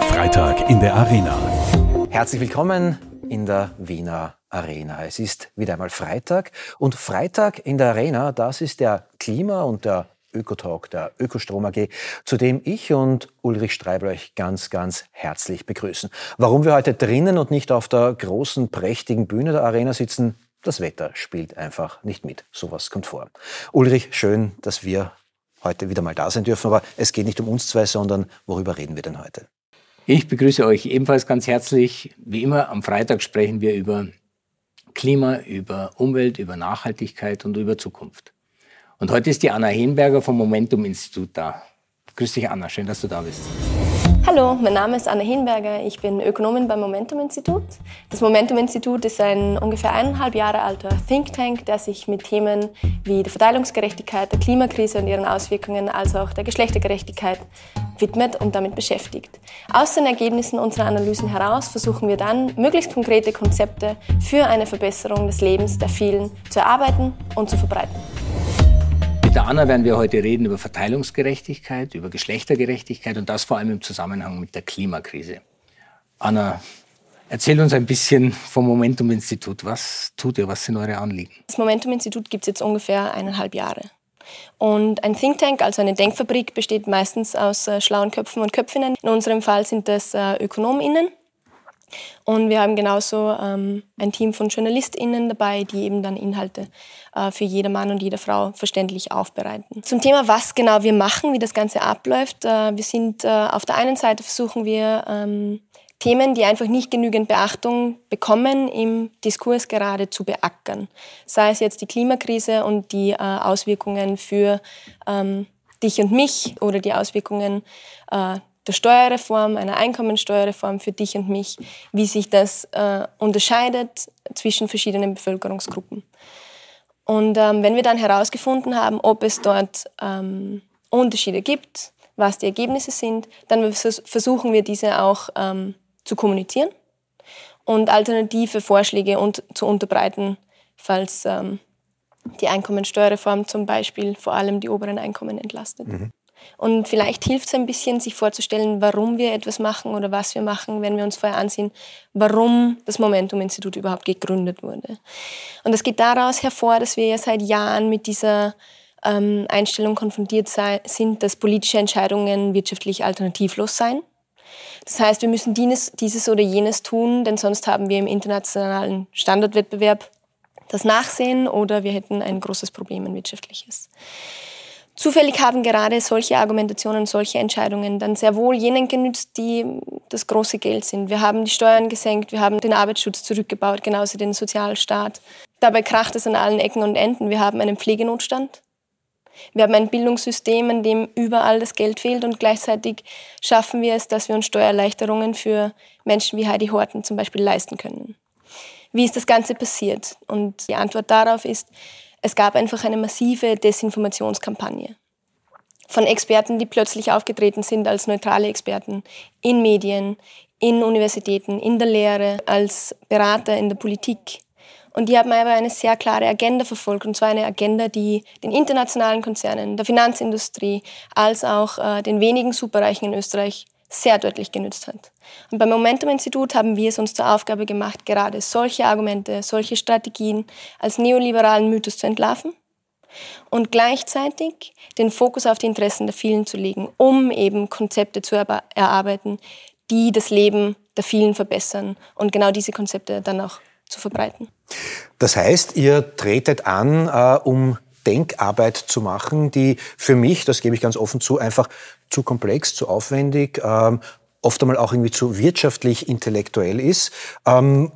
Freitag in der Arena. Herzlich willkommen in der Wiener Arena. Es ist wieder einmal Freitag und Freitag in der Arena, das ist der Klima- und der Ökotalk der Ökostrom AG, zu dem ich und Ulrich Streibel euch ganz, ganz herzlich begrüßen. Warum wir heute drinnen und nicht auf der großen, prächtigen Bühne der Arena sitzen, das Wetter spielt einfach nicht mit. Sowas kommt vor. Ulrich, schön, dass wir heute wieder mal da sein dürfen, aber es geht nicht um uns zwei, sondern worüber reden wir denn heute? Ich begrüße euch ebenfalls ganz herzlich. Wie immer, am Freitag sprechen wir über Klima, über Umwelt, über Nachhaltigkeit und über Zukunft. Und heute ist die Anna Henberger vom Momentum Institut da. Grüß dich, Anna. Schön, dass du da bist. Hallo, mein Name ist Anna Hinberger. Ich bin Ökonomin beim Momentum Institut. Das Momentum Institut ist ein ungefähr eineinhalb Jahre alter Think Tank, der sich mit Themen wie der Verteilungsgerechtigkeit, der Klimakrise und ihren Auswirkungen, als auch der Geschlechtergerechtigkeit widmet und damit beschäftigt. Aus den Ergebnissen unserer Analysen heraus versuchen wir dann, möglichst konkrete Konzepte für eine Verbesserung des Lebens der vielen zu erarbeiten und zu verbreiten der Anna werden wir heute reden über Verteilungsgerechtigkeit, über Geschlechtergerechtigkeit und das vor allem im Zusammenhang mit der Klimakrise. Anna, erzähl uns ein bisschen vom Momentum Institut. Was tut ihr? Was sind eure Anliegen? Das Momentum Institut gibt es jetzt ungefähr eineinhalb Jahre. Und ein Think Tank, also eine Denkfabrik, besteht meistens aus äh, schlauen Köpfen und Köpfinnen. In unserem Fall sind das äh, ÖkonomInnen und wir haben genauso ähm, ein Team von JournalistInnen dabei, die eben dann Inhalte äh, für jeder Mann und jede Frau verständlich aufbereiten. Zum Thema, was genau wir machen, wie das Ganze abläuft. Äh, wir sind äh, auf der einen Seite versuchen wir ähm, Themen, die einfach nicht genügend Beachtung bekommen, im Diskurs gerade zu beackern. Sei es jetzt die Klimakrise und die äh, Auswirkungen für ähm, dich und mich oder die Auswirkungen äh, der Steuerreform, einer Einkommensteuerreform für dich und mich, wie sich das äh, unterscheidet zwischen verschiedenen Bevölkerungsgruppen. Und ähm, wenn wir dann herausgefunden haben, ob es dort ähm, Unterschiede gibt, was die Ergebnisse sind, dann versuchen wir diese auch ähm, zu kommunizieren und alternative Vorschläge und zu unterbreiten, falls ähm, die Einkommensteuerreform zum Beispiel vor allem die oberen Einkommen entlastet. Mhm. Und vielleicht hilft es ein bisschen, sich vorzustellen, warum wir etwas machen oder was wir machen, wenn wir uns vorher ansehen, warum das Momentum-Institut überhaupt gegründet wurde. Und das geht daraus hervor, dass wir ja seit Jahren mit dieser ähm, Einstellung konfrontiert sei, sind, dass politische Entscheidungen wirtschaftlich alternativlos seien. Das heißt, wir müssen dieses, dieses oder jenes tun, denn sonst haben wir im internationalen Standardwettbewerb das Nachsehen oder wir hätten ein großes Problem, ein wirtschaftliches. Zufällig haben gerade solche Argumentationen, solche Entscheidungen dann sehr wohl jenen genützt, die das große Geld sind. Wir haben die Steuern gesenkt, wir haben den Arbeitsschutz zurückgebaut, genauso den Sozialstaat. Dabei kracht es an allen Ecken und Enden. Wir haben einen Pflegenotstand. Wir haben ein Bildungssystem, in dem überall das Geld fehlt und gleichzeitig schaffen wir es, dass wir uns Steuererleichterungen für Menschen wie Heidi Horten zum Beispiel leisten können. Wie ist das Ganze passiert? Und die Antwort darauf ist, es gab einfach eine massive Desinformationskampagne von Experten, die plötzlich aufgetreten sind als neutrale Experten in Medien, in Universitäten, in der Lehre, als Berater in der Politik. Und die haben aber eine sehr klare Agenda verfolgt, und zwar eine Agenda, die den internationalen Konzernen, der Finanzindustrie, als auch äh, den wenigen Superreichen in Österreich sehr deutlich genützt hat. Und beim Momentum-Institut haben wir es uns zur Aufgabe gemacht, gerade solche Argumente, solche Strategien als neoliberalen Mythos zu entlarven und gleichzeitig den Fokus auf die Interessen der vielen zu legen, um eben Konzepte zu erarbeiten, die das Leben der vielen verbessern und genau diese Konzepte dann auch zu verbreiten. Das heißt, ihr tretet an, äh, um Denkarbeit zu machen, die für mich, das gebe ich ganz offen zu, einfach zu komplex, zu aufwendig, ähm, oft einmal auch irgendwie zu wirtschaftlich intellektuell ist. Ähm,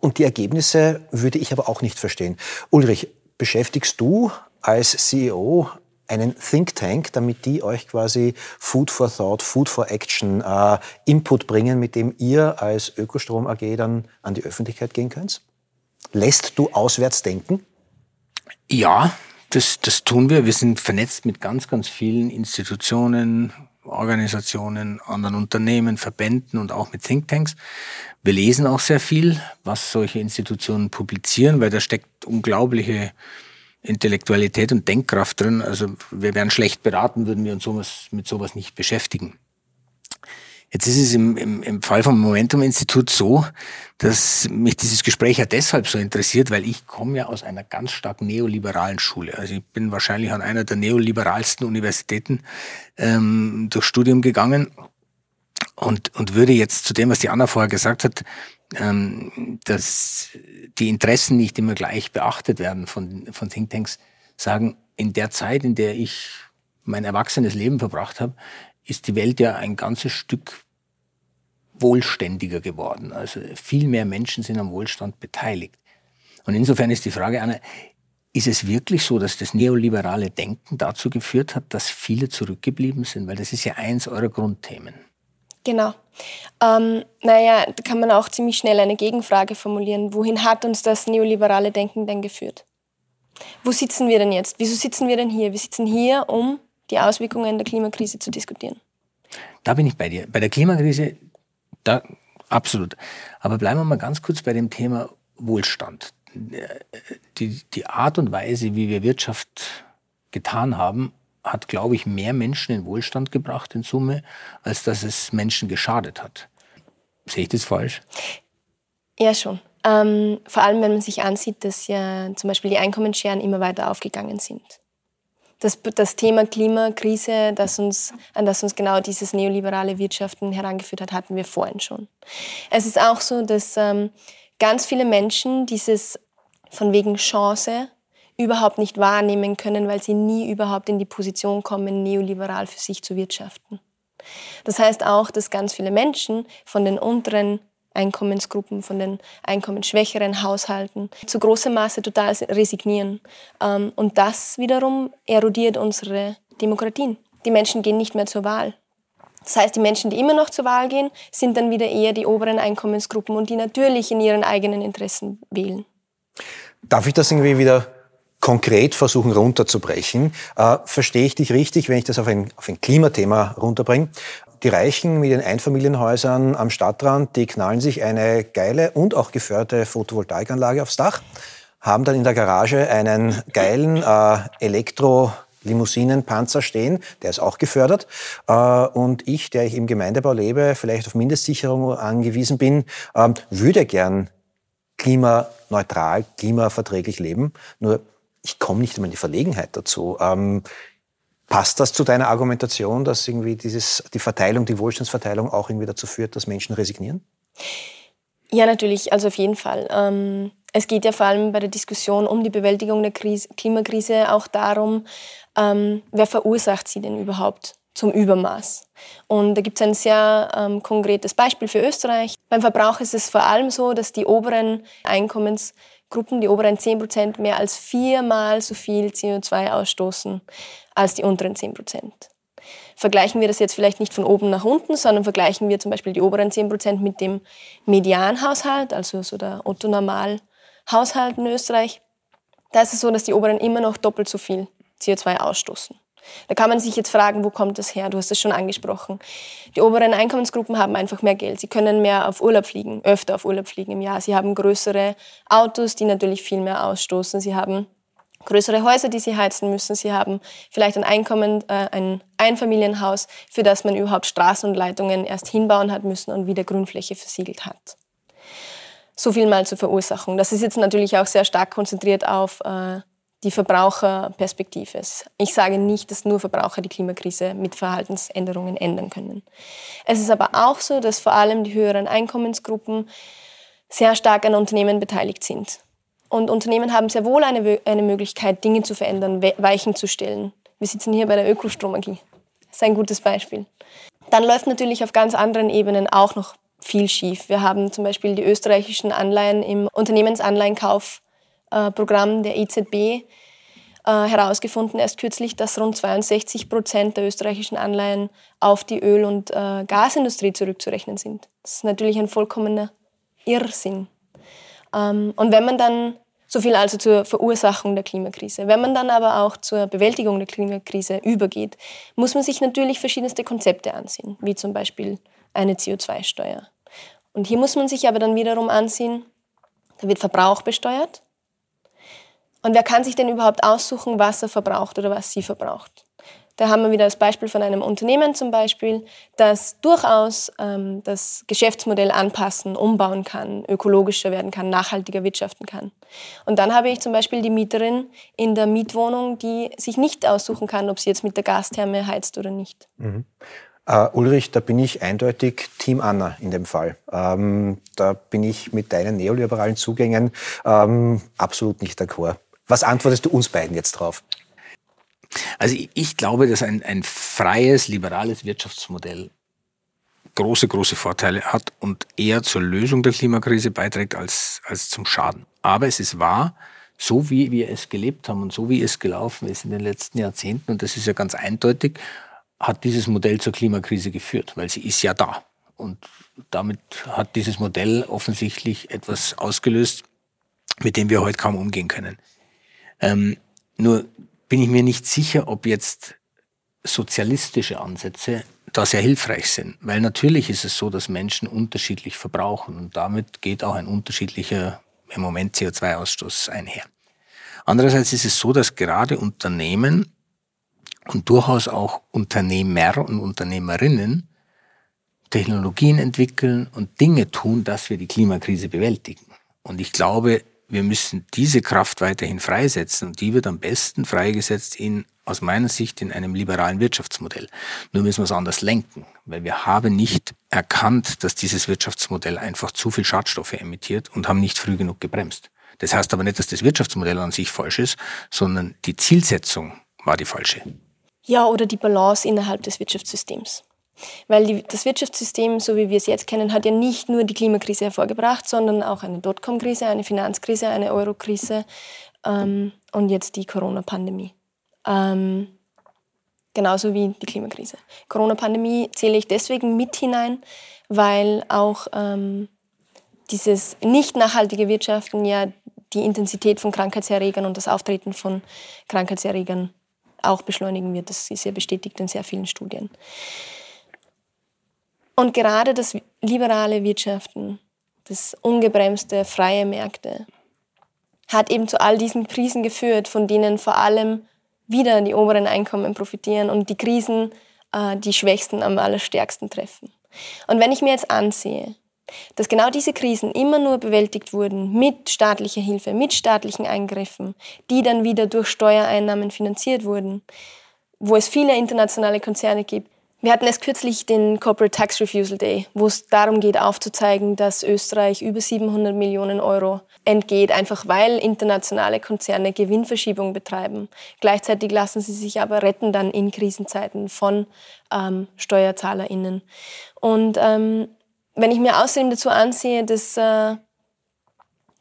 und die Ergebnisse würde ich aber auch nicht verstehen. Ulrich, beschäftigst du als CEO einen Think Tank, damit die euch quasi Food for Thought, Food for Action äh, Input bringen, mit dem ihr als Ökostrom AG dann an die Öffentlichkeit gehen könnt? Lässt du auswärts denken? Ja, das, das tun wir. Wir sind vernetzt mit ganz, ganz vielen Institutionen, Organisationen, anderen Unternehmen, Verbänden und auch mit Thinktanks. Wir lesen auch sehr viel, was solche Institutionen publizieren, weil da steckt unglaubliche Intellektualität und Denkkraft drin. Also wir wären schlecht beraten, würden wir uns sowas, mit sowas nicht beschäftigen. Jetzt ist es im, im, im Fall vom Momentum-Institut so, dass mich dieses Gespräch ja deshalb so interessiert, weil ich komme ja aus einer ganz stark neoliberalen Schule. Also ich bin wahrscheinlich an einer der neoliberalsten Universitäten ähm, durch Studium gegangen und, und würde jetzt zu dem, was die Anna vorher gesagt hat, ähm, dass die Interessen nicht immer gleich beachtet werden von, von Thinktanks, sagen, in der Zeit, in der ich mein erwachsenes Leben verbracht habe, ist die Welt ja ein ganzes Stück wohlständiger geworden. Also viel mehr Menschen sind am Wohlstand beteiligt. Und insofern ist die Frage, Anna, ist es wirklich so, dass das neoliberale Denken dazu geführt hat, dass viele zurückgeblieben sind? Weil das ist ja eins eurer Grundthemen. Genau. Ähm, naja, da kann man auch ziemlich schnell eine Gegenfrage formulieren. Wohin hat uns das neoliberale Denken denn geführt? Wo sitzen wir denn jetzt? Wieso sitzen wir denn hier? Wir sitzen hier, um die Auswirkungen der Klimakrise zu diskutieren. Da bin ich bei dir. Bei der Klimakrise, da absolut. Aber bleiben wir mal ganz kurz bei dem Thema Wohlstand. Die, die Art und Weise, wie wir Wirtschaft getan haben, hat, glaube ich, mehr Menschen in Wohlstand gebracht in Summe, als dass es Menschen geschadet hat. Sehe ich das falsch? Ja, schon. Ähm, vor allem, wenn man sich ansieht, dass ja zum Beispiel die Einkommensscheren immer weiter aufgegangen sind das, das Thema Klimakrise, das uns, an das uns genau dieses neoliberale Wirtschaften herangeführt hat, hatten wir vorhin schon. Es ist auch so, dass ähm, ganz viele Menschen dieses von wegen Chance überhaupt nicht wahrnehmen können, weil sie nie überhaupt in die Position kommen, neoliberal für sich zu wirtschaften. Das heißt auch, dass ganz viele Menschen von den unteren Einkommensgruppen, von den einkommensschwächeren Haushalten zu großem Maße total resignieren. Ähm, und das wiederum erodiert unsere Demokratien. Die Menschen gehen nicht mehr zur Wahl. Das heißt, die Menschen, die immer noch zur Wahl gehen, sind dann wieder eher die oberen Einkommensgruppen und die natürlich in ihren eigenen Interessen wählen. Darf ich das irgendwie wieder konkret versuchen runterzubrechen? Äh, verstehe ich dich richtig, wenn ich das auf ein, auf ein Klimathema runterbringe? Die Reichen mit den Einfamilienhäusern am Stadtrand, die knallen sich eine geile und auch geförderte Photovoltaikanlage aufs Dach, haben dann in der Garage einen geilen äh, Elektro Limousinenpanzer stehen, der ist auch gefördert. Äh, und ich, der ich im Gemeindebau lebe, vielleicht auf Mindestsicherung angewiesen bin, ähm, würde gern klimaneutral, klimaverträglich leben. Nur ich komme nicht immer in die Verlegenheit dazu. Passt das zu deiner Argumentation, dass irgendwie dieses, die Verteilung, die Wohlstandsverteilung auch irgendwie dazu führt, dass Menschen resignieren? Ja, natürlich, also auf jeden Fall. Ähm, es geht ja vor allem bei der Diskussion um die Bewältigung der Krise, Klimakrise auch darum, ähm, wer verursacht sie denn überhaupt zum Übermaß. Und da gibt es ein sehr ähm, konkretes Beispiel für Österreich. Beim Verbrauch ist es vor allem so, dass die oberen Einkommens Gruppen, die oberen 10 Prozent, mehr als viermal so viel CO2 ausstoßen als die unteren 10 Prozent. Vergleichen wir das jetzt vielleicht nicht von oben nach unten, sondern vergleichen wir zum Beispiel die oberen 10 Prozent mit dem Medianhaushalt, also so der Otto-Normal-Haushalt in Österreich. Da ist es so, dass die oberen immer noch doppelt so viel CO2 ausstoßen. Da kann man sich jetzt fragen, wo kommt das her? Du hast es schon angesprochen. Die oberen Einkommensgruppen haben einfach mehr Geld. Sie können mehr auf Urlaub fliegen, öfter auf Urlaub fliegen im Jahr. Sie haben größere Autos, die natürlich viel mehr ausstoßen. Sie haben größere Häuser, die sie heizen müssen. Sie haben vielleicht ein Einkommen, äh, ein Einfamilienhaus, für das man überhaupt Straßen und Leitungen erst hinbauen hat müssen und wieder Grünfläche versiegelt hat. So viel mal zur Verursachung. Das ist jetzt natürlich auch sehr stark konzentriert auf äh, die Verbraucherperspektive. Ich sage nicht, dass nur Verbraucher die Klimakrise mit Verhaltensänderungen ändern können. Es ist aber auch so, dass vor allem die höheren Einkommensgruppen sehr stark an Unternehmen beteiligt sind. Und Unternehmen haben sehr wohl eine, eine Möglichkeit, Dinge zu verändern, Weichen zu stellen. Wir sitzen hier bei der Ökostromagie. Das ist ein gutes Beispiel. Dann läuft natürlich auf ganz anderen Ebenen auch noch viel schief. Wir haben zum Beispiel die österreichischen Anleihen im Unternehmensanleihenkauf Programm der EZB äh, herausgefunden, erst kürzlich, dass rund 62 Prozent der österreichischen Anleihen auf die Öl- und äh, Gasindustrie zurückzurechnen sind. Das ist natürlich ein vollkommener Irrsinn. Ähm, und wenn man dann, so viel also zur Verursachung der Klimakrise, wenn man dann aber auch zur Bewältigung der Klimakrise übergeht, muss man sich natürlich verschiedenste Konzepte ansehen, wie zum Beispiel eine CO2-Steuer. Und hier muss man sich aber dann wiederum ansehen, da wird Verbrauch besteuert, Und wer kann sich denn überhaupt aussuchen, was er verbraucht oder was sie verbraucht? Da haben wir wieder das Beispiel von einem Unternehmen zum Beispiel, das durchaus ähm, das Geschäftsmodell anpassen, umbauen kann, ökologischer werden kann, nachhaltiger wirtschaften kann. Und dann habe ich zum Beispiel die Mieterin in der Mietwohnung, die sich nicht aussuchen kann, ob sie jetzt mit der Gastherme heizt oder nicht. Mhm. Uh, Ulrich, da bin ich eindeutig Team Anna in dem Fall. Ähm, da bin ich mit deinen neoliberalen Zugängen ähm, absolut nicht d'accord. Was antwortest du uns beiden jetzt drauf? Also ich glaube, dass ein, ein freies, liberales Wirtschaftsmodell große, große Vorteile hat und eher zur Lösung der Klimakrise beiträgt als, als zum Schaden. Aber es ist wahr, so wie wir es gelebt haben und so wie es gelaufen ist in den letzten Jahrzehnten, und das ist ja ganz eindeutig, hat dieses Modell zur Klimakrise geführt, weil sie ist ja da. Und damit hat dieses Modell offensichtlich etwas ausgelöst, mit dem wir heute kaum umgehen können. Ähm, nur bin ich mir nicht sicher, ob jetzt sozialistische Ansätze da sehr hilfreich sind. Weil natürlich ist es so, dass Menschen unterschiedlich verbrauchen und damit geht auch ein unterschiedlicher im Moment CO2-Ausstoß einher. Andererseits ist es so, dass gerade Unternehmen und durchaus auch Unternehmer und Unternehmerinnen Technologien entwickeln und Dinge tun, dass wir die Klimakrise bewältigen. Und ich glaube, wir müssen diese Kraft weiterhin freisetzen und die wird am besten freigesetzt in, aus meiner Sicht, in einem liberalen Wirtschaftsmodell. Nur müssen wir es anders lenken, weil wir haben nicht erkannt, dass dieses Wirtschaftsmodell einfach zu viel Schadstoffe emittiert und haben nicht früh genug gebremst. Das heißt aber nicht, dass das Wirtschaftsmodell an sich falsch ist, sondern die Zielsetzung war die falsche. Ja, oder die Balance innerhalb des Wirtschaftssystems. Weil die, das Wirtschaftssystem, so wie wir es jetzt kennen, hat ja nicht nur die Klimakrise hervorgebracht, sondern auch eine Dotcom-Krise, eine Finanzkrise, eine Euro-Krise ähm, und jetzt die Corona-Pandemie. Ähm, genauso wie die Klimakrise. Corona-Pandemie zähle ich deswegen mit hinein, weil auch ähm, dieses nicht nachhaltige Wirtschaften ja die Intensität von Krankheitserregern und das Auftreten von Krankheitserregern auch beschleunigen wird. Das ist ja bestätigt in sehr vielen Studien. Und gerade das liberale Wirtschaften, das ungebremste, freie Märkte, hat eben zu all diesen Krisen geführt, von denen vor allem wieder die oberen Einkommen profitieren und die Krisen äh, die Schwächsten am allerstärksten treffen. Und wenn ich mir jetzt ansehe, dass genau diese Krisen immer nur bewältigt wurden mit staatlicher Hilfe, mit staatlichen Eingriffen, die dann wieder durch Steuereinnahmen finanziert wurden, wo es viele internationale Konzerne gibt, wir hatten erst kürzlich den Corporate Tax Refusal Day, wo es darum geht, aufzuzeigen, dass Österreich über 700 Millionen Euro entgeht, einfach weil internationale Konzerne Gewinnverschiebung betreiben. Gleichzeitig lassen sie sich aber retten dann in Krisenzeiten von ähm, SteuerzahlerInnen. Und ähm, wenn ich mir außerdem dazu ansehe, dass äh,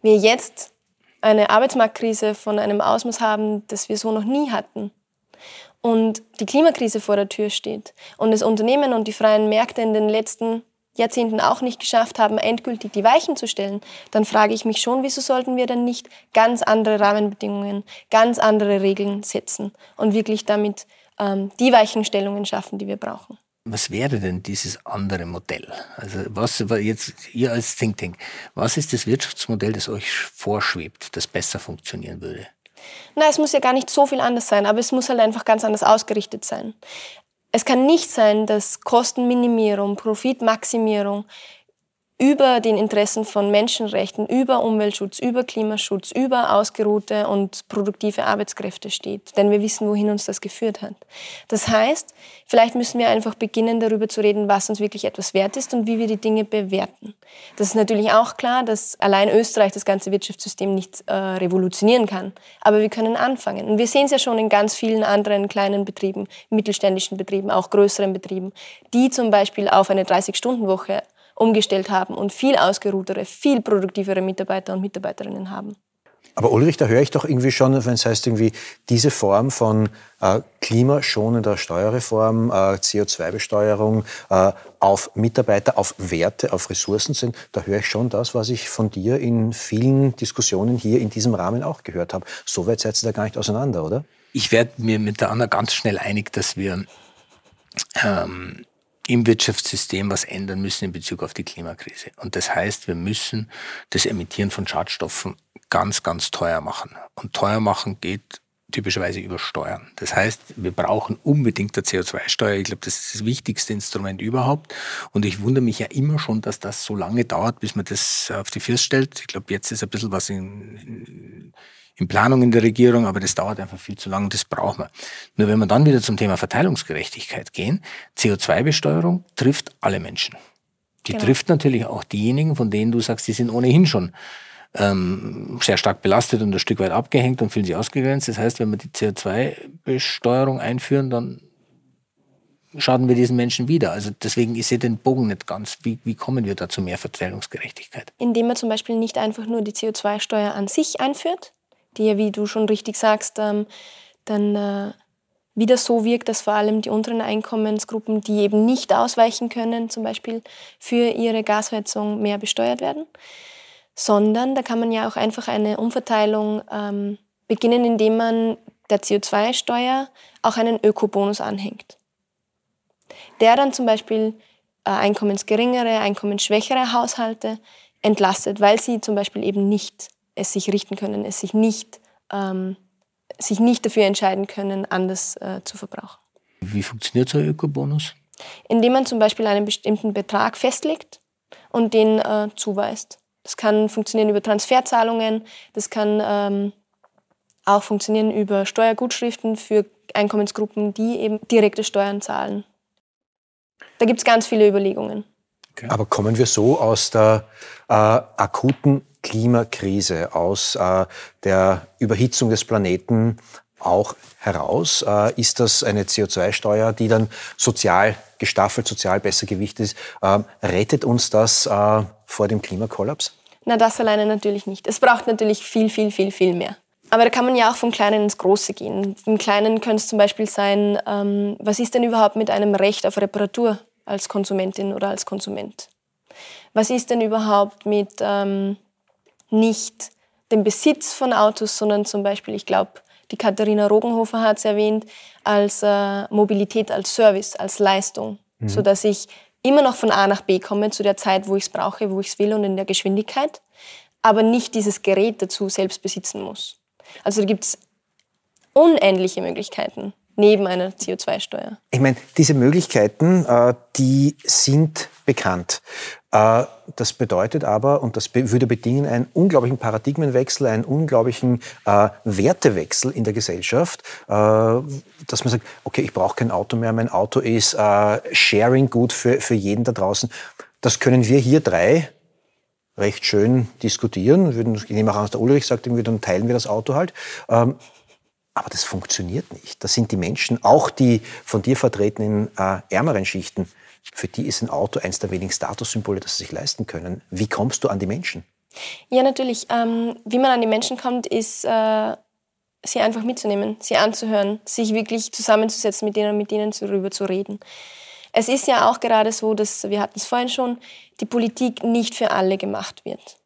wir jetzt eine Arbeitsmarktkrise von einem Ausmaß haben, das wir so noch nie hatten, und die Klimakrise vor der Tür steht und das Unternehmen und die freien Märkte in den letzten Jahrzehnten auch nicht geschafft haben, endgültig die Weichen zu stellen, dann frage ich mich schon, wieso sollten wir dann nicht ganz andere Rahmenbedingungen, ganz andere Regeln setzen und wirklich damit ähm, die Weichenstellungen schaffen, die wir brauchen. Was wäre denn dieses andere Modell? Also was jetzt ihr als Think Tank, was ist das Wirtschaftsmodell, das euch vorschwebt, das besser funktionieren würde? Na, es muss ja gar nicht so viel anders sein, aber es muss halt einfach ganz anders ausgerichtet sein. Es kann nicht sein, dass Kostenminimierung, Profitmaximierung über den Interessen von Menschenrechten, über Umweltschutz, über Klimaschutz, über ausgeruhte und produktive Arbeitskräfte steht. Denn wir wissen, wohin uns das geführt hat. Das heißt, vielleicht müssen wir einfach beginnen, darüber zu reden, was uns wirklich etwas wert ist und wie wir die Dinge bewerten. Das ist natürlich auch klar, dass allein Österreich das ganze Wirtschaftssystem nicht äh, revolutionieren kann. Aber wir können anfangen. Und wir sehen es ja schon in ganz vielen anderen kleinen Betrieben, mittelständischen Betrieben, auch größeren Betrieben, die zum Beispiel auf eine 30-Stunden-Woche umgestellt haben und viel ausgeruhtere, viel produktivere Mitarbeiter und Mitarbeiterinnen haben. Aber Ulrich, da höre ich doch irgendwie schon, wenn es heißt, irgendwie diese Form von äh, klimaschonender Steuerreform, äh, CO2-Besteuerung äh, auf Mitarbeiter, auf Werte, auf Ressourcen sind, da höre ich schon das, was ich von dir in vielen Diskussionen hier in diesem Rahmen auch gehört habe. So weit seid ihr da gar nicht auseinander, oder? Ich werde mir mit der Anna ganz schnell einig, dass wir ähm, im Wirtschaftssystem was ändern müssen in Bezug auf die Klimakrise. Und das heißt, wir müssen das Emittieren von Schadstoffen ganz, ganz teuer machen. Und teuer machen geht typischerweise über Steuern. Das heißt, wir brauchen unbedingt eine CO2-Steuer. Ich glaube, das ist das wichtigste Instrument überhaupt. Und ich wundere mich ja immer schon, dass das so lange dauert, bis man das auf die Füße stellt. Ich glaube, jetzt ist ein bisschen was in, in, in Planung in der Regierung, aber das dauert einfach viel zu lange und das brauchen wir. Nur wenn wir dann wieder zum Thema Verteilungsgerechtigkeit gehen, CO2-Besteuerung trifft alle Menschen. Die genau. trifft natürlich auch diejenigen, von denen du sagst, die sind ohnehin schon ähm, sehr stark belastet und ein Stück weit abgehängt und fühlen sich ausgegrenzt. Das heißt, wenn wir die CO2-Besteuerung einführen, dann schaden wir diesen Menschen wieder. Also deswegen, ich sehe den Bogen nicht ganz. Wie, wie kommen wir da zu mehr Verteilungsgerechtigkeit? Indem man zum Beispiel nicht einfach nur die CO2-Steuer an sich einführt, die ja, wie du schon richtig sagst, ähm, dann äh, wieder so wirkt, dass vor allem die unteren Einkommensgruppen, die eben nicht ausweichen können, zum Beispiel für ihre Gasheizung mehr besteuert werden, sondern da kann man ja auch einfach eine Umverteilung ähm, beginnen, indem man der CO2-Steuer auch einen Ökobonus anhängt. Der dann zum Beispiel äh, einkommensgeringere, einkommensschwächere Haushalte entlastet, weil sie zum Beispiel eben nicht es sich richten können, es sich nicht, ähm, sich nicht dafür entscheiden können, anders äh, zu verbrauchen. Wie funktioniert so ein Ökobonus? Indem man zum Beispiel einen bestimmten Betrag festlegt und den äh, zuweist. Das kann funktionieren über Transferzahlungen, das kann ähm, auch funktionieren über Steuergutschriften für Einkommensgruppen, die eben direkte Steuern zahlen. Da gibt es ganz viele Überlegungen. Okay. Aber kommen wir so aus der äh, akuten Klimakrise, aus äh, der Überhitzung des Planeten auch heraus? Äh, ist das eine CO2-Steuer, die dann sozial gestaffelt, sozial besser gewichtet ist? Ähm, rettet uns das äh, vor dem Klimakollaps? Na, das alleine natürlich nicht. Es braucht natürlich viel, viel, viel, viel mehr. Aber da kann man ja auch vom Kleinen ins Große gehen. Im Kleinen könnte es zum Beispiel sein, ähm, was ist denn überhaupt mit einem Recht auf Reparatur als Konsumentin oder als Konsument? Was ist denn überhaupt mit ähm, nicht dem Besitz von Autos, sondern zum Beispiel, ich glaube, die Katharina Rogenhofer hat es erwähnt, als äh, Mobilität, als Service, als Leistung, mhm. sodass ich immer noch von A nach B komme zu der Zeit, wo ich es brauche, wo ich es will und in der Geschwindigkeit, aber nicht dieses Gerät dazu selbst besitzen muss. Also da gibt es unendliche Möglichkeiten neben einer CO2-Steuer. Ich meine, diese Möglichkeiten, äh, die sind bekannt. Äh, das bedeutet aber, und das würde bedingen, einen unglaublichen Paradigmenwechsel, einen unglaublichen äh, Wertewechsel in der Gesellschaft, äh, dass man sagt, okay, ich brauche kein Auto mehr, mein Auto ist äh, Sharing gut für, für jeden da draußen. Das können wir hier drei recht schön diskutieren. Ich nehme auch an, dass der Ulrich sagt, dann teilen wir das Auto halt. Ähm, aber das funktioniert nicht. Das sind die Menschen, auch die von dir vertretenen äh, ärmeren Schichten, für die ist ein Auto eines der wenigen Statussymbole, das sie sich leisten können. Wie kommst du an die Menschen? Ja, natürlich. Ähm, wie man an die Menschen kommt, ist, äh, sie einfach mitzunehmen, sie anzuhören, sich wirklich zusammenzusetzen mit denen, mit ihnen darüber zu reden. Es ist ja auch gerade so, dass, wir hatten es vorhin schon, die Politik nicht für alle gemacht wird.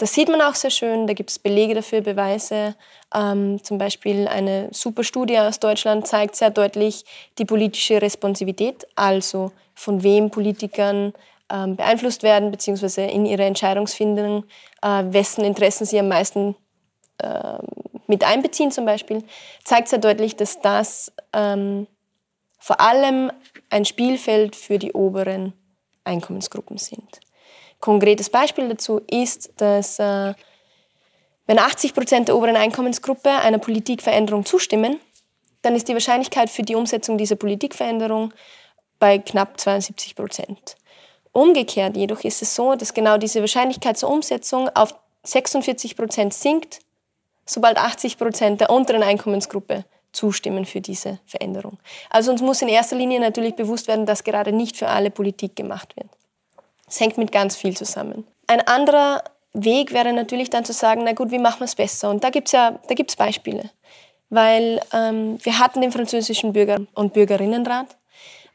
Das sieht man auch sehr schön, da gibt es Belege dafür, Beweise. Ähm, zum Beispiel eine super Studie aus Deutschland zeigt sehr deutlich die politische Responsivität, also von wem Politikern ähm, beeinflusst werden, beziehungsweise in ihrer Entscheidungsfindung, äh, wessen Interessen sie am meisten äh, mit einbeziehen zum Beispiel, zeigt sehr deutlich, dass das ähm, vor allem ein Spielfeld für die oberen Einkommensgruppen sind. Konkretes Beispiel dazu ist, dass äh, wenn 80 Prozent der oberen Einkommensgruppe einer Politikveränderung zustimmen, dann ist die Wahrscheinlichkeit für die Umsetzung dieser Politikveränderung bei knapp 72 Prozent. Umgekehrt jedoch ist es so, dass genau diese Wahrscheinlichkeit zur Umsetzung auf 46 Prozent sinkt, sobald 80 Prozent der unteren Einkommensgruppe zustimmen für diese Veränderung. Also uns muss in erster Linie natürlich bewusst werden, dass gerade nicht für alle Politik gemacht wird. Es hängt mit ganz viel zusammen. Ein anderer Weg wäre natürlich dann zu sagen, na gut, wie machen wir es besser? Und da gibt es ja da gibt's Beispiele. Weil ähm, wir hatten den französischen Bürger- und Bürgerinnenrat,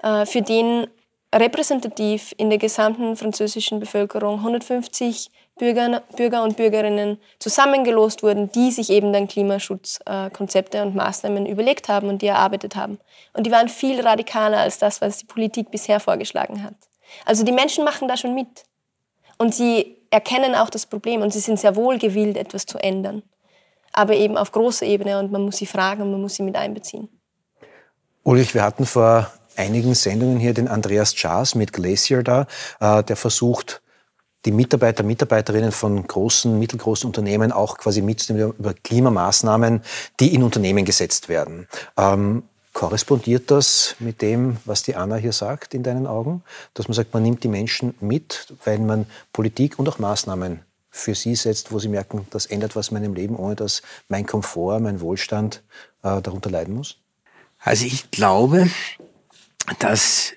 äh, für den repräsentativ in der gesamten französischen Bevölkerung 150 Bürger, Bürger und Bürgerinnen zusammengelost wurden, die sich eben dann Klimaschutzkonzepte und Maßnahmen überlegt haben und die erarbeitet haben. Und die waren viel radikaler als das, was die Politik bisher vorgeschlagen hat. Also die Menschen machen da schon mit. Und sie erkennen auch das Problem und sie sind sehr wohl gewillt, etwas zu ändern. Aber eben auf großer Ebene und man muss sie fragen und man muss sie mit einbeziehen. Ulrich, wir hatten vor einigen Sendungen hier den Andreas Schaas mit Glacier da, äh, der versucht, die Mitarbeiter, Mitarbeiterinnen von großen, mittelgroßen Unternehmen auch quasi mitzunehmen über Klimamaßnahmen, die in Unternehmen gesetzt werden. Ähm, korrespondiert das mit dem, was die Anna hier sagt, in deinen Augen? Dass man sagt, man nimmt die Menschen mit, weil man Politik und auch Maßnahmen für sie setzt, wo sie merken, das ändert was in meinem Leben, ohne dass mein Komfort, mein Wohlstand äh, darunter leiden muss? Also ich glaube, dass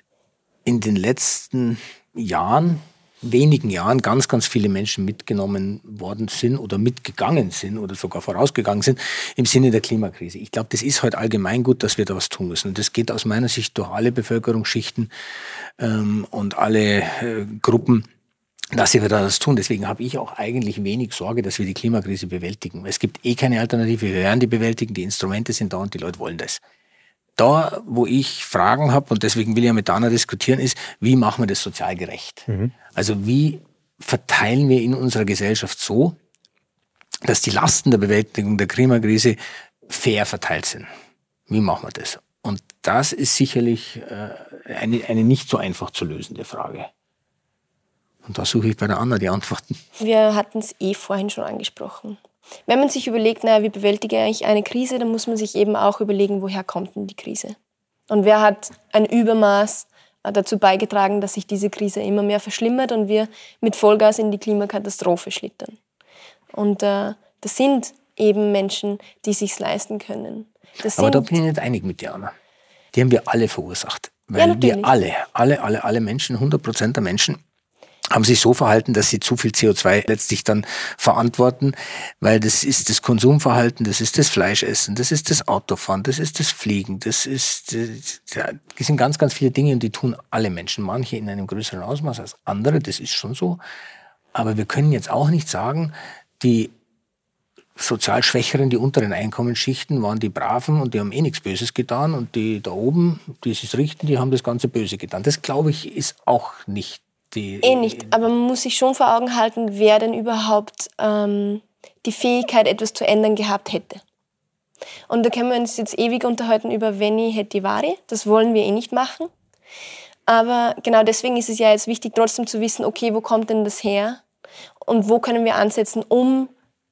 in den letzten Jahren wenigen Jahren ganz, ganz viele Menschen mitgenommen worden sind oder mitgegangen sind oder sogar vorausgegangen sind im Sinne der Klimakrise. Ich glaube, das ist heute halt allgemein gut, dass wir da was tun müssen. Und das geht aus meiner Sicht durch alle Bevölkerungsschichten ähm, und alle äh, Gruppen dass wir da das tun. Deswegen habe ich auch eigentlich wenig Sorge, dass wir die Klimakrise bewältigen. Es gibt eh keine Alternative. Wir werden die bewältigen. Die Instrumente sind da und die Leute wollen das. Da, wo ich Fragen habe, und deswegen will ich ja mit Dana diskutieren, ist, wie machen wir das sozial gerecht? Mhm. Also wie verteilen wir in unserer Gesellschaft so, dass die Lasten der Bewältigung der Klimakrise fair verteilt sind? Wie machen wir das? Und das ist sicherlich äh, eine, eine nicht so einfach zu lösende Frage. Und da suche ich bei der Anna die Antworten. Wir hatten es eh vorhin schon angesprochen. Wenn man sich überlegt, naja, wie bewältige ich eine Krise, dann muss man sich eben auch überlegen, woher kommt denn die Krise? Und wer hat ein Übermaß äh, dazu beigetragen, dass sich diese Krise immer mehr verschlimmert und wir mit Vollgas in die Klimakatastrophe schlittern? Und äh, das sind eben Menschen, die sich leisten können. Das Aber da bin ich nicht einig mit dir, Anna. Die haben wir alle verursacht. Weil ja, wir alle, alle, alle, alle Menschen, 100 Prozent der Menschen haben sich so verhalten, dass sie zu viel CO2 letztlich dann verantworten, weil das ist das Konsumverhalten, das ist das Fleischessen, das ist das Autofahren, das ist das Fliegen, das ist, das sind ganz, ganz viele Dinge und die tun alle Menschen, manche in einem größeren Ausmaß als andere, das ist schon so. Aber wir können jetzt auch nicht sagen, die sozial Schwächeren, die unteren Einkommensschichten, waren die Braven und die haben eh nichts Böses getan und die da oben, die sich richten, die haben das ganze Böse getan. Das glaube ich ist auch nicht die. Eh nicht, aber man muss sich schon vor Augen halten, wer denn überhaupt ähm, die Fähigkeit, etwas zu ändern gehabt hätte. Und da können wir uns jetzt ewig unterhalten über Veni Hetivari. Das wollen wir eh nicht machen. Aber genau deswegen ist es ja jetzt wichtig, trotzdem zu wissen, okay, wo kommt denn das her? Und wo können wir ansetzen, um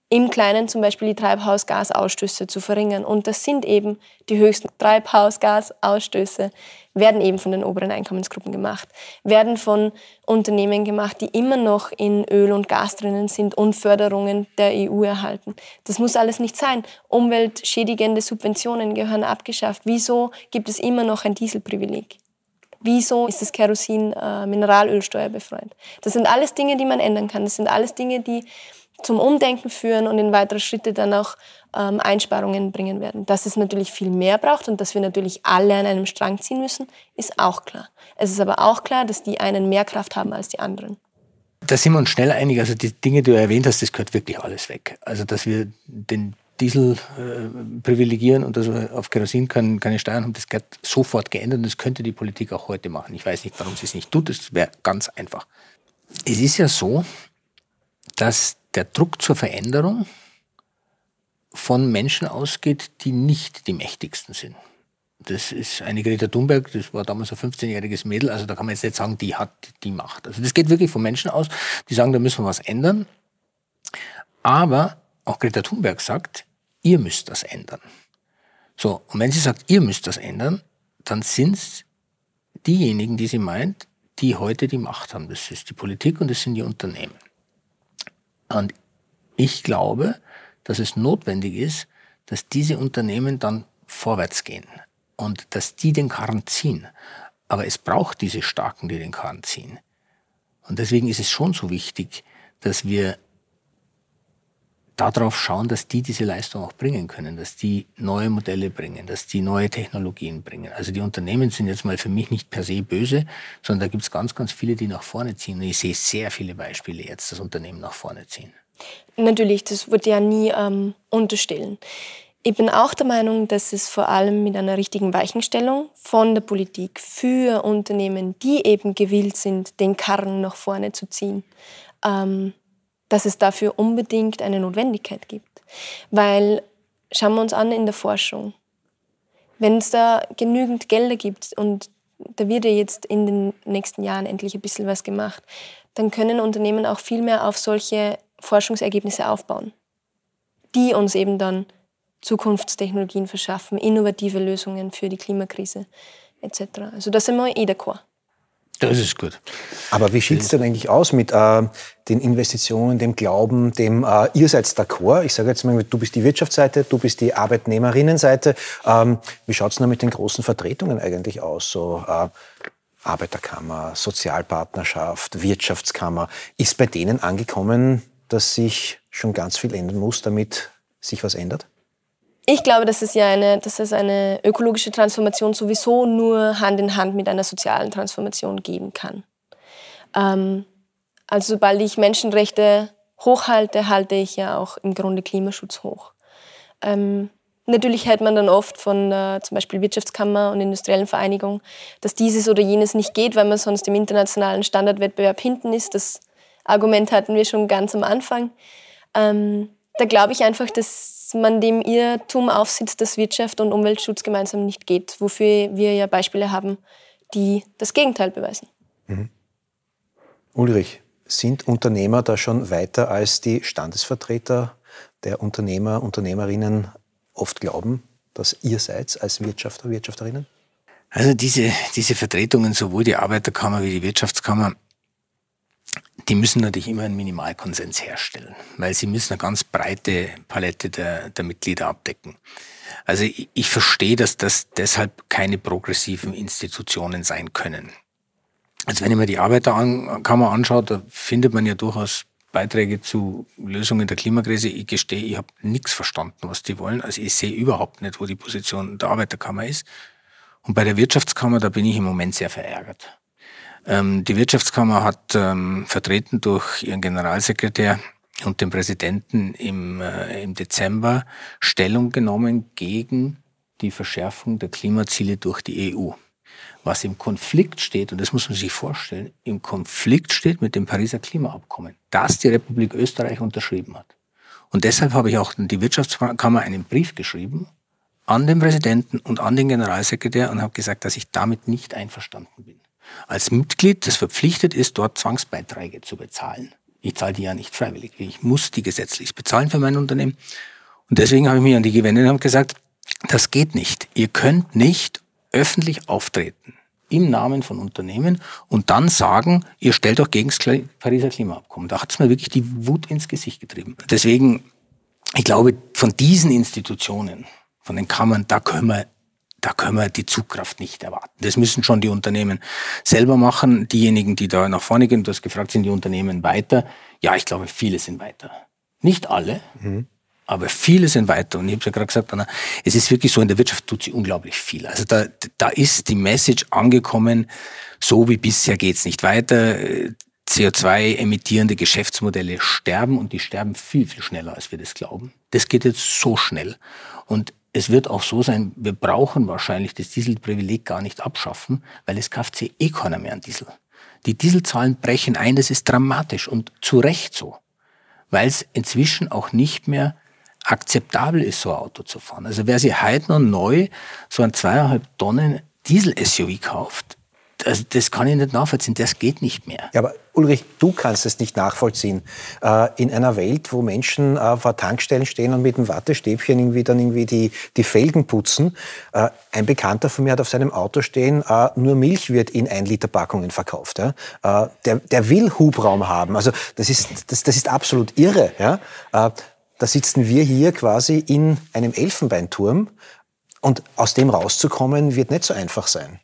im Kleinen zum Beispiel die Treibhausgasausstöße zu verringern. Und das sind eben die höchsten Treibhausgasausstöße, werden eben von den oberen Einkommensgruppen gemacht, werden von Unternehmen gemacht, die immer noch in Öl und Gas drinnen sind und Förderungen der EU erhalten. Das muss alles nicht sein. Umweltschädigende Subventionen gehören abgeschafft. Wieso gibt es immer noch ein Dieselprivileg? Wieso ist das Kerosin äh, Mineralölsteuer befreit? Das sind alles Dinge, die man ändern kann. Das sind alles Dinge, die zum Umdenken führen und in weitere Schritte dann auch ähm, Einsparungen bringen werden. Dass es natürlich viel mehr braucht und dass wir natürlich alle an einem Strang ziehen müssen, ist auch klar. Es ist aber auch klar, dass die einen mehr Kraft haben als die anderen. Da sind wir uns schnell einig. Also die Dinge, die du erwähnt hast, das gehört wirklich alles weg. Also dass wir den Diesel äh, privilegieren und dass wir auf Kerosin keine, keine Steuern haben, das gehört sofort geändert und das könnte die Politik auch heute machen. Ich weiß nicht, warum sie es nicht tut. Das wäre ganz einfach. Es ist ja so, dass der Druck zur Veränderung von Menschen ausgeht, die nicht die mächtigsten sind. Das ist eine Greta Thunberg, das war damals ein 15-jähriges Mädel, also da kann man jetzt nicht sagen, die hat die Macht. Also das geht wirklich von Menschen aus, die sagen, da müssen wir was ändern. Aber auch Greta Thunberg sagt, ihr müsst das ändern. So, und wenn sie sagt, ihr müsst das ändern, dann sind es diejenigen, die sie meint, die heute die Macht haben. Das ist die Politik und das sind die Unternehmen. Und ich glaube, dass es notwendig ist, dass diese Unternehmen dann vorwärts gehen und dass die den Karren ziehen. Aber es braucht diese Starken, die den Karren ziehen. Und deswegen ist es schon so wichtig, dass wir darauf schauen, dass die diese Leistung auch bringen können, dass die neue Modelle bringen, dass die neue Technologien bringen. Also die Unternehmen sind jetzt mal für mich nicht per se böse, sondern da gibt es ganz, ganz viele, die nach vorne ziehen. Und ich sehe sehr viele Beispiele jetzt, dass Unternehmen nach vorne ziehen. Natürlich, das würde ja nie ähm, unterstellen. Ich bin auch der Meinung, dass es vor allem mit einer richtigen Weichenstellung von der Politik für Unternehmen, die eben gewillt sind, den Karren nach vorne zu ziehen, ähm, dass es dafür unbedingt eine Notwendigkeit gibt. Weil, schauen wir uns an in der Forschung, wenn es da genügend Gelder gibt und da wird ja jetzt in den nächsten Jahren endlich ein bisschen was gemacht, dann können Unternehmen auch viel mehr auf solche Forschungsergebnisse aufbauen, die uns eben dann Zukunftstechnologien verschaffen, innovative Lösungen für die Klimakrise etc. Also da sind wir eh d'accord. Das ist gut. Aber wie sieht es denn eigentlich aus mit äh, den Investitionen, dem Glauben, dem äh, ihr seid d'accord? Ich sage jetzt mal, du bist die Wirtschaftsseite, du bist die Arbeitnehmerinnenseite. Ähm, wie schaut es denn mit den großen Vertretungen eigentlich aus? So äh, Arbeiterkammer, Sozialpartnerschaft, Wirtschaftskammer. Ist bei denen angekommen, dass sich schon ganz viel ändern muss, damit sich was ändert? Ich glaube, dass es ja eine, dass es eine ökologische Transformation sowieso nur Hand in Hand mit einer sozialen Transformation geben kann. Ähm, also sobald ich Menschenrechte hochhalte, halte ich ja auch im Grunde Klimaschutz hoch. Ähm, natürlich hält man dann oft von äh, zum Beispiel Wirtschaftskammer und industriellen Vereinigung, dass dieses oder jenes nicht geht, weil man sonst im internationalen Standardwettbewerb hinten ist. Das Argument hatten wir schon ganz am Anfang. Ähm, da glaube ich einfach, dass man dem Irrtum aufsitzt, dass Wirtschaft und Umweltschutz gemeinsam nicht geht, wofür wir ja Beispiele haben, die das Gegenteil beweisen. Mhm. Ulrich, sind Unternehmer da schon weiter als die Standesvertreter der Unternehmer, Unternehmerinnen oft glauben, dass ihr seid als Wirtschafter, Wirtschafterinnen? Also diese, diese Vertretungen, sowohl die Arbeiterkammer wie die Wirtschaftskammer, die müssen natürlich immer einen Minimalkonsens herstellen, weil sie müssen eine ganz breite Palette der, der Mitglieder abdecken. Also ich, ich verstehe, dass das deshalb keine progressiven Institutionen sein können. Also wenn ich mir die Arbeiterkammer anschaut, da findet man ja durchaus Beiträge zu Lösungen der Klimakrise. Ich gestehe, ich habe nichts verstanden, was die wollen. Also ich sehe überhaupt nicht, wo die Position der Arbeiterkammer ist. Und bei der Wirtschaftskammer, da bin ich im Moment sehr verärgert. Ähm, die Wirtschaftskammer hat ähm, vertreten durch ihren Generalsekretär und den Präsidenten im, äh, im Dezember Stellung genommen gegen die Verschärfung der Klimaziele durch die EU. Was im Konflikt steht, und das muss man sich vorstellen, im Konflikt steht mit dem Pariser Klimaabkommen, das die Republik Österreich unterschrieben hat. Und deshalb habe ich auch die Wirtschaftskammer einen Brief geschrieben an den Präsidenten und an den Generalsekretär und habe gesagt, dass ich damit nicht einverstanden bin als Mitglied, das verpflichtet ist, dort Zwangsbeiträge zu bezahlen. Ich zahle die ja nicht freiwillig. Ich muss die gesetzlich bezahlen für mein Unternehmen. Und deswegen habe ich mich an die gewendet und gesagt, das geht nicht. Ihr könnt nicht öffentlich auftreten im Namen von Unternehmen und dann sagen, ihr stellt doch gegen das Pariser Klimaabkommen. Da hat es mir wirklich die Wut ins Gesicht getrieben. Deswegen, ich glaube, von diesen Institutionen, von den Kammern, da können wir da können wir die Zugkraft nicht erwarten. Das müssen schon die Unternehmen selber machen. Diejenigen, die da nach vorne gehen, du hast gefragt, sind die Unternehmen weiter? Ja, ich glaube, viele sind weiter. Nicht alle, mhm. aber viele sind weiter. Und ich habe ja gerade gesagt, Anna, es ist wirklich so, in der Wirtschaft tut sie unglaublich viel. Also da, da ist die Message angekommen, so wie bisher geht's nicht weiter. CO2-emittierende Geschäftsmodelle sterben und die sterben viel, viel schneller, als wir das glauben. Das geht jetzt so schnell. Und es wird auch so sein, wir brauchen wahrscheinlich das Dieselprivileg gar nicht abschaffen, weil es kauft sich eh keiner mehr an Diesel. Die Dieselzahlen brechen ein, das ist dramatisch und zu Recht so, weil es inzwischen auch nicht mehr akzeptabel ist, so ein Auto zu fahren. Also wer sich heute noch neu so ein zweieinhalb Tonnen Diesel-SUV kauft, also das kann ich nicht nachvollziehen, das geht nicht mehr. Ja, aber Ulrich, du kannst es nicht nachvollziehen. Äh, in einer Welt, wo Menschen äh, vor Tankstellen stehen und mit dem Wattestäbchen irgendwie dann irgendwie die, die Felgen putzen. Äh, ein Bekannter von mir hat auf seinem Auto stehen, nur Milch wird in ein Liter Packungen verkauft. Der, der will Hubraum haben. Also das ist, das, das ist absolut irre. Da sitzen wir hier quasi in einem Elfenbeinturm und aus dem rauszukommen wird nicht so einfach sein.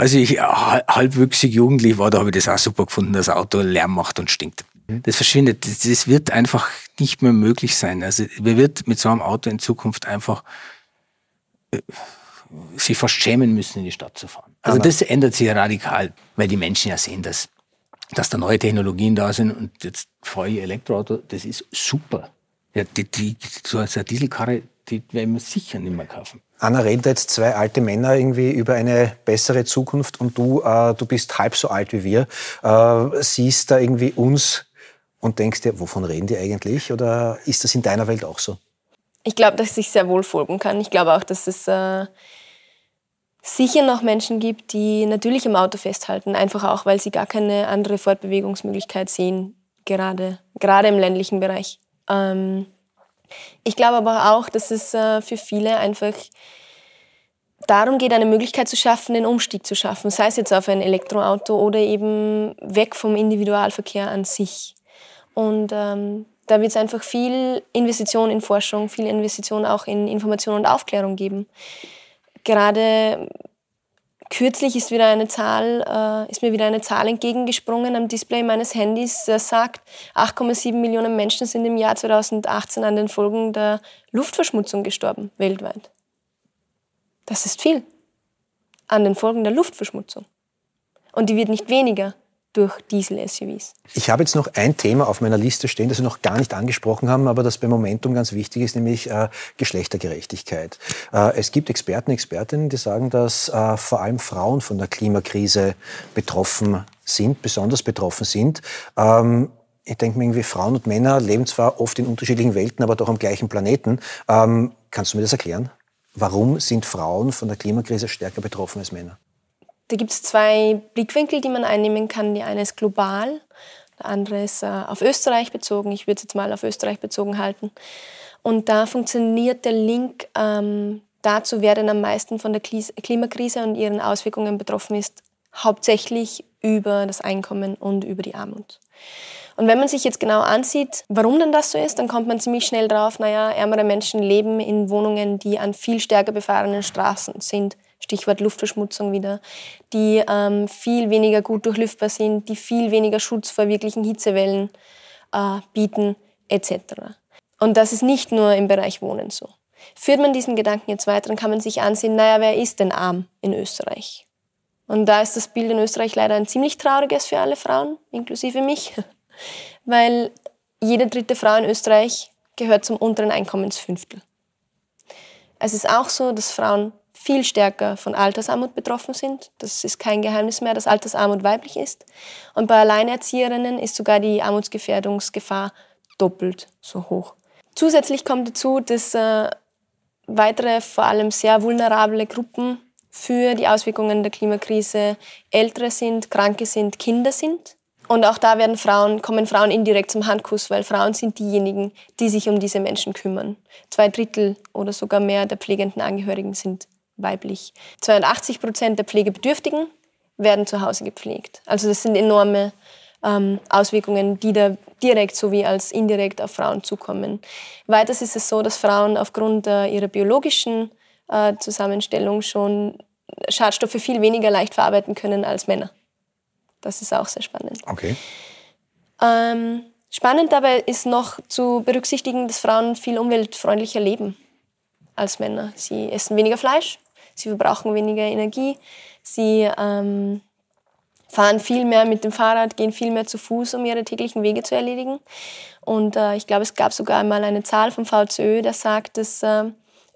Als ich halbwüchsig jugendlich war, da habe ich das auch super gefunden, dass das Auto Lärm macht und stinkt. Das verschwindet. Das, das wird einfach nicht mehr möglich sein. Also wir wird mit so einem Auto in Zukunft einfach äh, sich fast schämen müssen, in die Stadt zu fahren. Also Aber das ändert sich ja radikal, weil die Menschen ja sehen, dass, dass da neue Technologien da sind und jetzt fahre ich Elektroauto, das ist super. Ja, die, die, so eine Dieselkarre, die werden wir sicher nicht mehr kaufen. Anna redet jetzt zwei alte Männer irgendwie über eine bessere Zukunft und du, äh, du bist halb so alt wie wir, äh, siehst da irgendwie uns und denkst dir, wovon reden die eigentlich? Oder ist das in deiner Welt auch so? Ich glaube, dass ich sehr wohl folgen kann. Ich glaube auch, dass es äh, sicher noch Menschen gibt, die natürlich im Auto festhalten, einfach auch, weil sie gar keine andere Fortbewegungsmöglichkeit sehen, gerade, gerade im ländlichen Bereich. Ähm, ich glaube aber auch, dass es äh, für viele einfach darum geht, eine Möglichkeit zu schaffen, den Umstieg zu schaffen, sei es jetzt auf ein Elektroauto oder eben weg vom Individualverkehr an sich. Und ähm, da wird es einfach viel Investition in Forschung, viel Investition auch in Information und Aufklärung geben. Gerade Kürzlich ist, wieder eine Zahl, äh, ist mir wieder eine Zahl entgegengesprungen am Display meines Handys. Das sagt, 8,7 Millionen Menschen sind im Jahr 2018 an den Folgen der Luftverschmutzung gestorben, weltweit. Das ist viel. An den Folgen der Luftverschmutzung. Und die wird nicht weniger durch Diesel-SUVs. Ich habe jetzt noch ein Thema auf meiner Liste stehen, das wir noch gar nicht angesprochen haben, aber das beim Momentum ganz wichtig ist, nämlich äh, Geschlechtergerechtigkeit. Äh, es gibt Experten, Expertinnen, die sagen, dass äh, vor allem Frauen von der Klimakrise betroffen sind, besonders betroffen sind. Ähm, ich denke mir irgendwie, Frauen und Männer leben zwar oft in unterschiedlichen Welten, aber doch am gleichen Planeten. Ähm, kannst du mir das erklären? Warum sind Frauen von der Klimakrise stärker betroffen als Männer? Da gibt es zwei Blickwinkel, die man einnehmen kann. Die eine ist global, der andere ist äh, auf Österreich bezogen. Ich würde es jetzt mal auf Österreich bezogen halten. Und da funktioniert der Link ähm, dazu, wer denn am meisten von der Klimakrise und ihren Auswirkungen betroffen ist, hauptsächlich über das Einkommen und über die Armut. Und wenn man sich jetzt genau ansieht, warum denn das so ist, dann kommt man ziemlich schnell drauf, naja, ärmere Menschen leben in Wohnungen, die an viel stärker befahrenen Straßen sind, Stichwort Luftverschmutzung wieder, die ähm, viel weniger gut durchlüftbar sind, die viel weniger Schutz vor wirklichen Hitzewellen äh, bieten, etc. Und das ist nicht nur im Bereich Wohnen so. Führt man diesen Gedanken jetzt weiter, dann kann man sich ansehen, naja, wer ist denn arm in Österreich? Und da ist das Bild in Österreich leider ein ziemlich trauriges für alle Frauen, inklusive mich, weil jede dritte Frau in Österreich gehört zum unteren Einkommensfünftel. Es ist auch so, dass Frauen viel stärker von Altersarmut betroffen sind. Das ist kein Geheimnis mehr, dass Altersarmut weiblich ist. Und bei Alleinerzieherinnen ist sogar die Armutsgefährdungsgefahr doppelt so hoch. Zusätzlich kommt dazu, dass äh, weitere, vor allem sehr vulnerable Gruppen für die Auswirkungen der Klimakrise Ältere sind, Kranke sind, Kinder sind. Und auch da werden Frauen, kommen Frauen indirekt zum Handkuss, weil Frauen sind diejenigen, die sich um diese Menschen kümmern. Zwei Drittel oder sogar mehr der pflegenden Angehörigen sind weiblich. 82 Prozent der Pflegebedürftigen werden zu Hause gepflegt. Also das sind enorme ähm, Auswirkungen, die da direkt sowie als indirekt auf Frauen zukommen. Weiters ist es so, dass Frauen aufgrund äh, ihrer biologischen äh, Zusammenstellung schon Schadstoffe viel weniger leicht verarbeiten können als Männer. Das ist auch sehr spannend. Okay. Ähm, spannend dabei ist noch zu berücksichtigen, dass Frauen viel umweltfreundlicher leben als Männer. Sie essen weniger Fleisch, sie verbrauchen weniger Energie, sie ähm, fahren viel mehr mit dem Fahrrad, gehen viel mehr zu Fuß, um ihre täglichen Wege zu erledigen. Und äh, ich glaube, es gab sogar einmal eine Zahl vom VCÖ, der sagt, dass äh,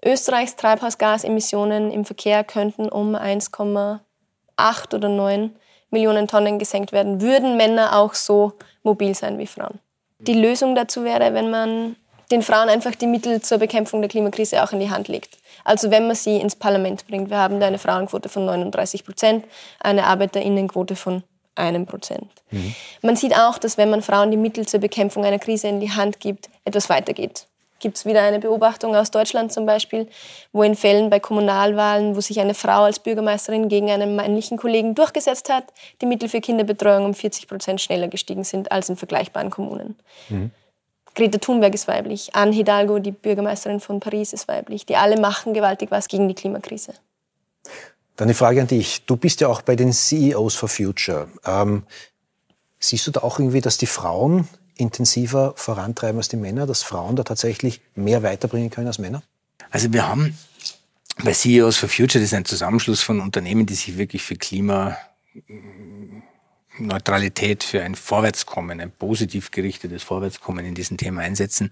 Österreichs Treibhausgasemissionen im Verkehr könnten um 1,8 oder 9 Millionen Tonnen gesenkt werden, würden Männer auch so mobil sein wie Frauen. Die Lösung dazu wäre, wenn man den Frauen einfach die Mittel zur Bekämpfung der Klimakrise auch in die Hand legt. Also wenn man sie ins Parlament bringt. Wir haben da eine Frauenquote von 39 Prozent, eine Arbeiterinnenquote von einem Prozent. Mhm. Man sieht auch, dass wenn man Frauen die Mittel zur Bekämpfung einer Krise in die Hand gibt, etwas weitergeht. Gibt es wieder eine Beobachtung aus Deutschland zum Beispiel, wo in Fällen bei Kommunalwahlen, wo sich eine Frau als Bürgermeisterin gegen einen männlichen Kollegen durchgesetzt hat, die Mittel für Kinderbetreuung um 40 Prozent schneller gestiegen sind als in vergleichbaren Kommunen. Mhm. Greta Thunberg ist weiblich, Anne Hidalgo, die Bürgermeisterin von Paris, ist weiblich. Die alle machen gewaltig was gegen die Klimakrise. Dann eine Frage an dich. Du bist ja auch bei den CEOs for Future. Ähm, siehst du da auch irgendwie, dass die Frauen intensiver vorantreiben als die Männer, dass Frauen da tatsächlich mehr weiterbringen können als Männer? Also wir haben bei CEOs for Future, das ist ein Zusammenschluss von Unternehmen, die sich wirklich für Klimaneutralität, für ein Vorwärtskommen, ein positiv gerichtetes Vorwärtskommen in diesem Thema einsetzen.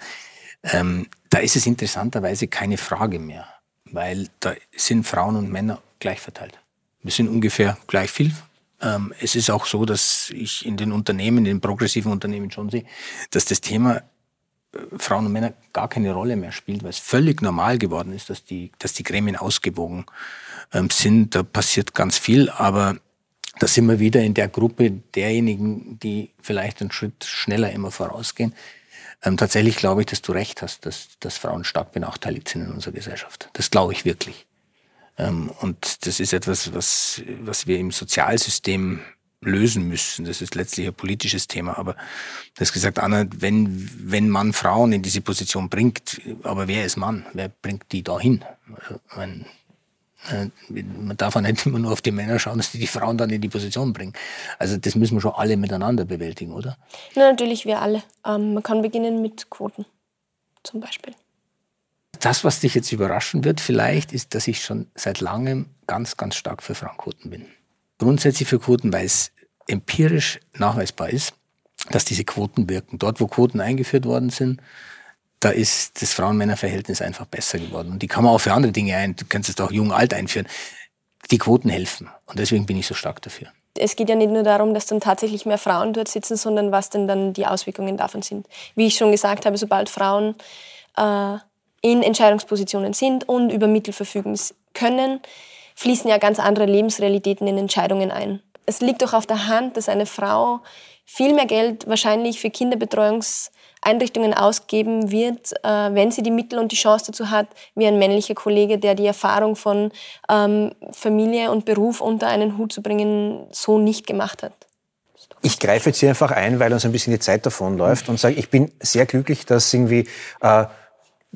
Ähm, da ist es interessanterweise keine Frage mehr, weil da sind Frauen und Männer gleich verteilt. Wir sind ungefähr gleich viel. Ähm, es ist auch so, dass ich in den Unternehmen, in den progressiven Unternehmen schon sehe, dass das Thema Frauen und Männer gar keine Rolle mehr spielt, weil es völlig normal geworden ist, dass die, dass die Gremien ausgewogen ähm, sind. Da passiert ganz viel, aber da sind wir wieder in der Gruppe derjenigen, die vielleicht einen Schritt schneller immer vorausgehen. Ähm, tatsächlich glaube ich, dass du recht hast, dass, dass Frauen stark benachteiligt sind in unserer Gesellschaft. Das glaube ich wirklich. Ähm, und das ist etwas, was, was wir im Sozialsystem lösen müssen. Das ist letztlich ein politisches Thema. Aber du hast gesagt, Anna, wenn, wenn man Frauen in diese Position bringt, aber wer ist Mann? Wer bringt die dahin? Man, äh, man darf auch nicht immer nur auf die Männer schauen, dass die die Frauen dann in die Position bringen. Also das müssen wir schon alle miteinander bewältigen, oder? Na, natürlich, wir alle. Ähm, man kann beginnen mit Quoten zum Beispiel. Das, was dich jetzt überraschen wird vielleicht, ist, dass ich schon seit langem ganz, ganz stark für Frauenquoten bin grundsätzlich für Quoten, weil es empirisch nachweisbar ist, dass diese Quoten wirken. Dort, wo Quoten eingeführt worden sind, da ist das Frauen-Männer-Verhältnis einfach besser geworden. Und die kann man auch für andere Dinge ein, du kannst es auch jung-alt einführen. Die Quoten helfen. Und deswegen bin ich so stark dafür. Es geht ja nicht nur darum, dass dann tatsächlich mehr Frauen dort sitzen, sondern was denn dann die Auswirkungen davon sind. Wie ich schon gesagt habe, sobald Frauen äh, in Entscheidungspositionen sind und über Mittel verfügen können, fließen ja ganz andere Lebensrealitäten in Entscheidungen ein. Es liegt doch auf der Hand, dass eine Frau viel mehr Geld wahrscheinlich für Kinderbetreuungseinrichtungen ausgeben wird, äh, wenn sie die Mittel und die Chance dazu hat, wie ein männlicher Kollege, der die Erfahrung von ähm, Familie und Beruf unter einen Hut zu bringen, so nicht gemacht hat. Ich greife jetzt hier einfach ein, weil uns ein bisschen die Zeit davonläuft und sage, ich bin sehr glücklich, dass irgendwie äh,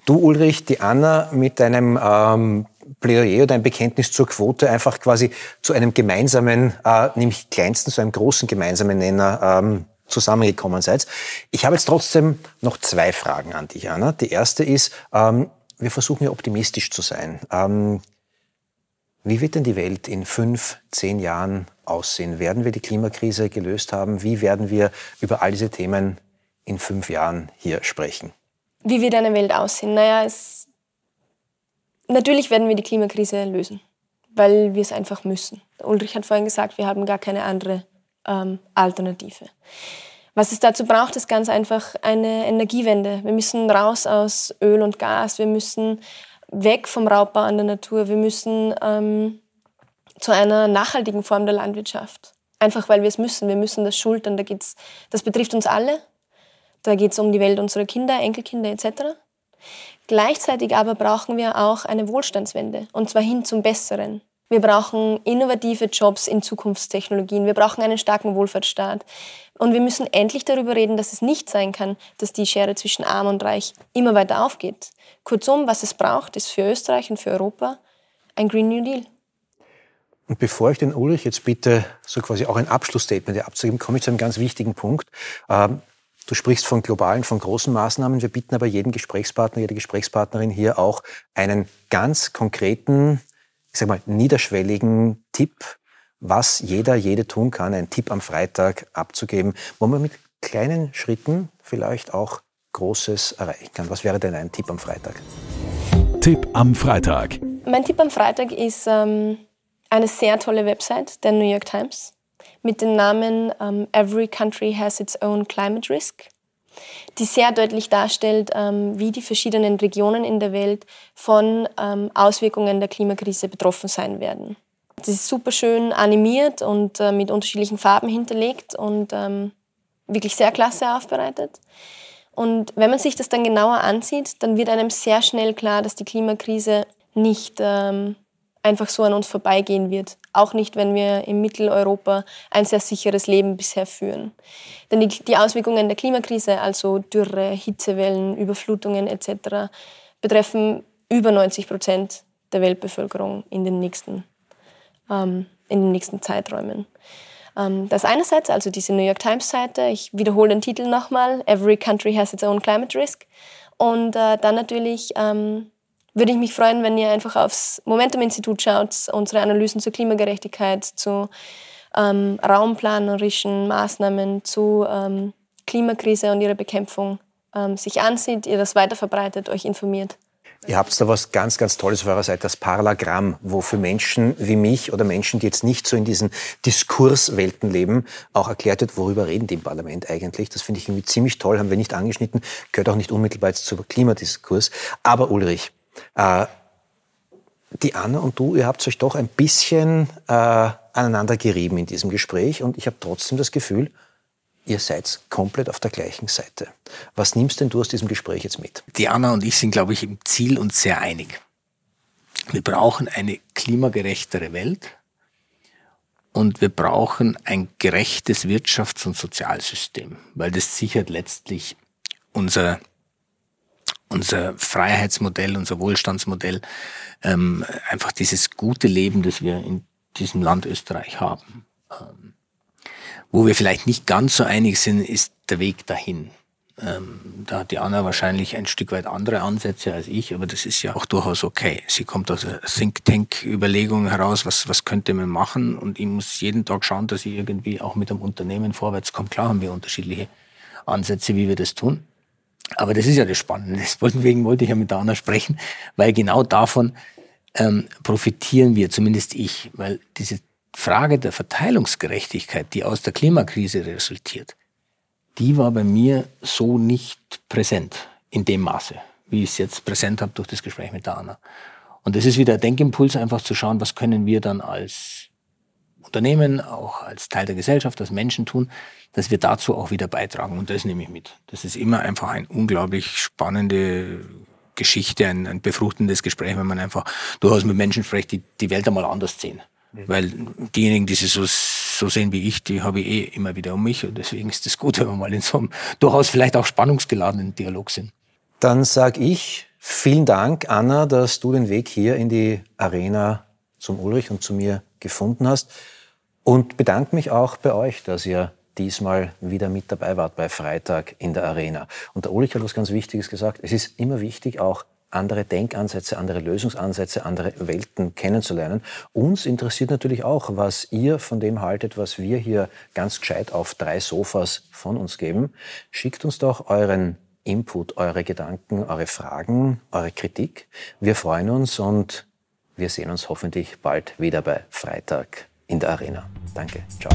du, Ulrich, die Anna mit deinem ähm, Plädoyer oder ein Bekenntnis zur Quote einfach quasi zu einem gemeinsamen, äh, nämlich kleinsten, zu einem großen gemeinsamen Nenner ähm, zusammengekommen seid. Ich habe jetzt trotzdem noch zwei Fragen an dich, Anna. Die erste ist, ähm, wir versuchen ja optimistisch zu sein. Ähm, wie wird denn die Welt in fünf, zehn Jahren aussehen? Werden wir die Klimakrise gelöst haben? Wie werden wir über all diese Themen in fünf Jahren hier sprechen? Wie wird eine Welt aussehen? Naja, es Natürlich werden wir die Klimakrise lösen, weil wir es einfach müssen. Ulrich hat vorhin gesagt, wir haben gar keine andere ähm, Alternative. Was es dazu braucht, ist ganz einfach eine Energiewende. Wir müssen raus aus Öl und Gas, wir müssen weg vom Raubbau an der Natur, wir müssen ähm, zu einer nachhaltigen Form der Landwirtschaft. Einfach weil wir es müssen, wir müssen das schultern. Da geht's, das betrifft uns alle. Da geht es um die Welt unserer Kinder, Enkelkinder etc. Gleichzeitig aber brauchen wir auch eine Wohlstandswende, und zwar hin zum Besseren. Wir brauchen innovative Jobs in Zukunftstechnologien. Wir brauchen einen starken Wohlfahrtsstaat. Und wir müssen endlich darüber reden, dass es nicht sein kann, dass die Schere zwischen Arm und Reich immer weiter aufgeht. Kurzum, was es braucht, ist für Österreich und für Europa ein Green New Deal. Und bevor ich den Ulrich jetzt bitte, so quasi auch ein Abschlussstatement abzugeben, komme ich zu einem ganz wichtigen Punkt. Ähm, Du sprichst von globalen, von großen Maßnahmen. Wir bieten aber jedem Gesprächspartner, jede Gesprächspartnerin hier auch einen ganz konkreten, ich sag mal, niederschwelligen Tipp, was jeder, jede tun kann, einen Tipp am Freitag abzugeben, wo man mit kleinen Schritten vielleicht auch Großes erreichen kann. Was wäre denn ein Tipp am Freitag? Tipp am Freitag. Mein Tipp am Freitag ist ähm, eine sehr tolle Website der New York Times mit dem Namen ähm, Every Country Has Its Own Climate Risk, die sehr deutlich darstellt, ähm, wie die verschiedenen Regionen in der Welt von ähm, Auswirkungen der Klimakrise betroffen sein werden. Das ist super schön animiert und äh, mit unterschiedlichen Farben hinterlegt und ähm, wirklich sehr klasse aufbereitet. Und wenn man sich das dann genauer ansieht, dann wird einem sehr schnell klar, dass die Klimakrise nicht ähm, einfach so an uns vorbeigehen wird. Auch nicht, wenn wir in Mitteleuropa ein sehr sicheres Leben bisher führen. Denn die, die Auswirkungen der Klimakrise, also Dürre, Hitzewellen, Überflutungen etc., betreffen über 90 Prozent der Weltbevölkerung in den nächsten, ähm, in den nächsten Zeiträumen. Ähm, das einerseits, also diese New York Times Seite, ich wiederhole den Titel nochmal, Every Country has its own climate risk. Und äh, dann natürlich ähm, würde ich mich freuen, wenn ihr einfach aufs Momentum-Institut schaut, unsere Analysen zur Klimagerechtigkeit, zu ähm, raumplanerischen Maßnahmen, zu ähm, Klimakrise und ihrer Bekämpfung ähm, sich ansieht, ihr das weiterverbreitet, euch informiert. Ihr habt da was ganz, ganz Tolles auf eurer Seite, das Parlagramm, wo für Menschen wie mich oder Menschen, die jetzt nicht so in diesen Diskurswelten leben, auch erklärt wird, worüber reden die im Parlament eigentlich. Das finde ich irgendwie ziemlich toll, haben wir nicht angeschnitten, gehört auch nicht unmittelbar jetzt zum Klimadiskurs. Aber Ulrich, die Anna und du, ihr habt euch doch ein bisschen äh, aneinander gerieben in diesem Gespräch und ich habe trotzdem das Gefühl, ihr seid komplett auf der gleichen Seite. Was nimmst denn du aus diesem Gespräch jetzt mit? Die Anna und ich sind, glaube ich, im Ziel uns sehr einig. Wir brauchen eine klimagerechtere Welt und wir brauchen ein gerechtes Wirtschafts- und Sozialsystem, weil das sichert letztlich unser unser Freiheitsmodell, unser Wohlstandsmodell, ähm, einfach dieses gute Leben, das wir in diesem Land Österreich haben. Ähm, wo wir vielleicht nicht ganz so einig sind, ist der Weg dahin. Ähm, da hat die Anna wahrscheinlich ein Stück weit andere Ansätze als ich, aber das ist ja auch durchaus okay. Sie kommt aus einer Think Tank-Überlegung heraus, was, was könnte man machen und ich muss jeden Tag schauen, dass ich irgendwie auch mit einem Unternehmen vorwärts komme. Klar haben wir unterschiedliche Ansätze, wie wir das tun. Aber das ist ja das Spannende. Deswegen wollte ich ja mit der Anna sprechen, weil genau davon ähm, profitieren wir, zumindest ich, weil diese Frage der Verteilungsgerechtigkeit, die aus der Klimakrise resultiert, die war bei mir so nicht präsent in dem Maße, wie ich es jetzt präsent habe durch das Gespräch mit der Anna. Und das ist wieder ein Denkimpuls, einfach zu schauen, was können wir dann als Unternehmen, auch als Teil der Gesellschaft, als Menschen tun, dass wir dazu auch wieder beitragen. Und das nehme ich mit. Das ist immer einfach eine unglaublich spannende Geschichte, ein, ein befruchtendes Gespräch, wenn man einfach durchaus mit Menschen spricht, die die Welt einmal anders sehen. Weil diejenigen, die sie so, so sehen wie ich, die habe ich eh immer wieder um mich. Und deswegen ist es gut, wenn wir mal in so einem durchaus vielleicht auch spannungsgeladenen Dialog sind. Dann sage ich vielen Dank, Anna, dass du den Weg hier in die Arena zum Ulrich und zu mir gefunden hast. Und bedanke mich auch bei euch, dass ihr diesmal wieder mit dabei wart bei Freitag in der Arena. Und der Ulrich hat was ganz Wichtiges gesagt. Es ist immer wichtig, auch andere Denkansätze, andere Lösungsansätze, andere Welten kennenzulernen. Uns interessiert natürlich auch, was ihr von dem haltet, was wir hier ganz gescheit auf drei Sofas von uns geben. Schickt uns doch euren Input, eure Gedanken, eure Fragen, eure Kritik. Wir freuen uns und wir sehen uns hoffentlich bald wieder bei Freitag in der Arena. Danke, ciao.